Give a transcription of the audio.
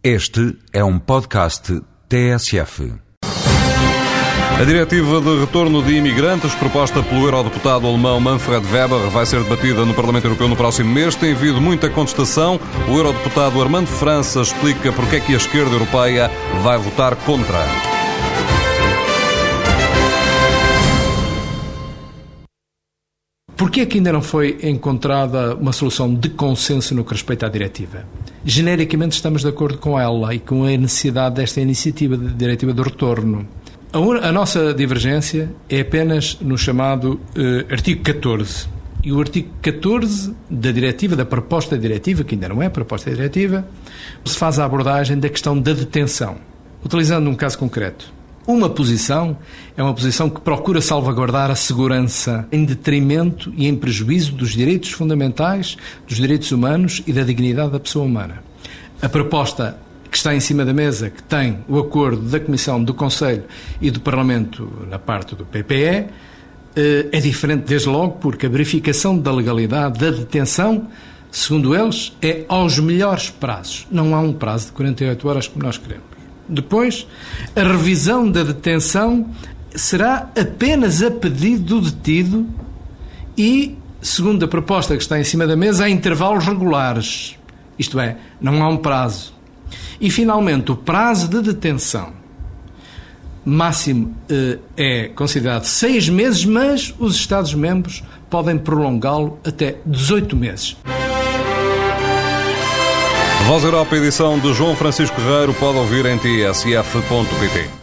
Este é um podcast TSF. A diretiva de retorno de imigrantes, proposta pelo eurodeputado alemão Manfred Weber, vai ser debatida no Parlamento Europeu no próximo mês. Tem havido muita contestação. O eurodeputado Armando França explica porque é que a esquerda europeia vai votar contra. Porquê é que ainda não foi encontrada uma solução de consenso no que respeita à diretiva? Genericamente estamos de acordo com ela e com a necessidade desta iniciativa de diretiva do retorno. A, un... a nossa divergência é apenas no chamado eh, artigo 14. E o artigo 14 da diretiva, da proposta diretiva, que ainda não é proposta diretiva, se faz a abordagem da questão da detenção, utilizando um caso concreto. Uma posição é uma posição que procura salvaguardar a segurança em detrimento e em prejuízo dos direitos fundamentais, dos direitos humanos e da dignidade da pessoa humana. A proposta que está em cima da mesa, que tem o acordo da Comissão, do Conselho e do Parlamento na parte do PPE, eh, é diferente desde logo porque a verificação da legalidade da detenção, segundo eles, é aos melhores prazos. Não há um prazo de 48 horas como nós queremos. Depois, a revisão da detenção será apenas a pedido do detido e, segundo a proposta que está em cima da mesa, a intervalos regulares. Isto é, não há um prazo. E, finalmente, o prazo de detenção máximo eh, é considerado seis meses, mas os Estados-membros podem prolongá-lo até 18 meses. Voz Europa, edição de João Francisco Guerreiro, pode ouvir em tsf.pt.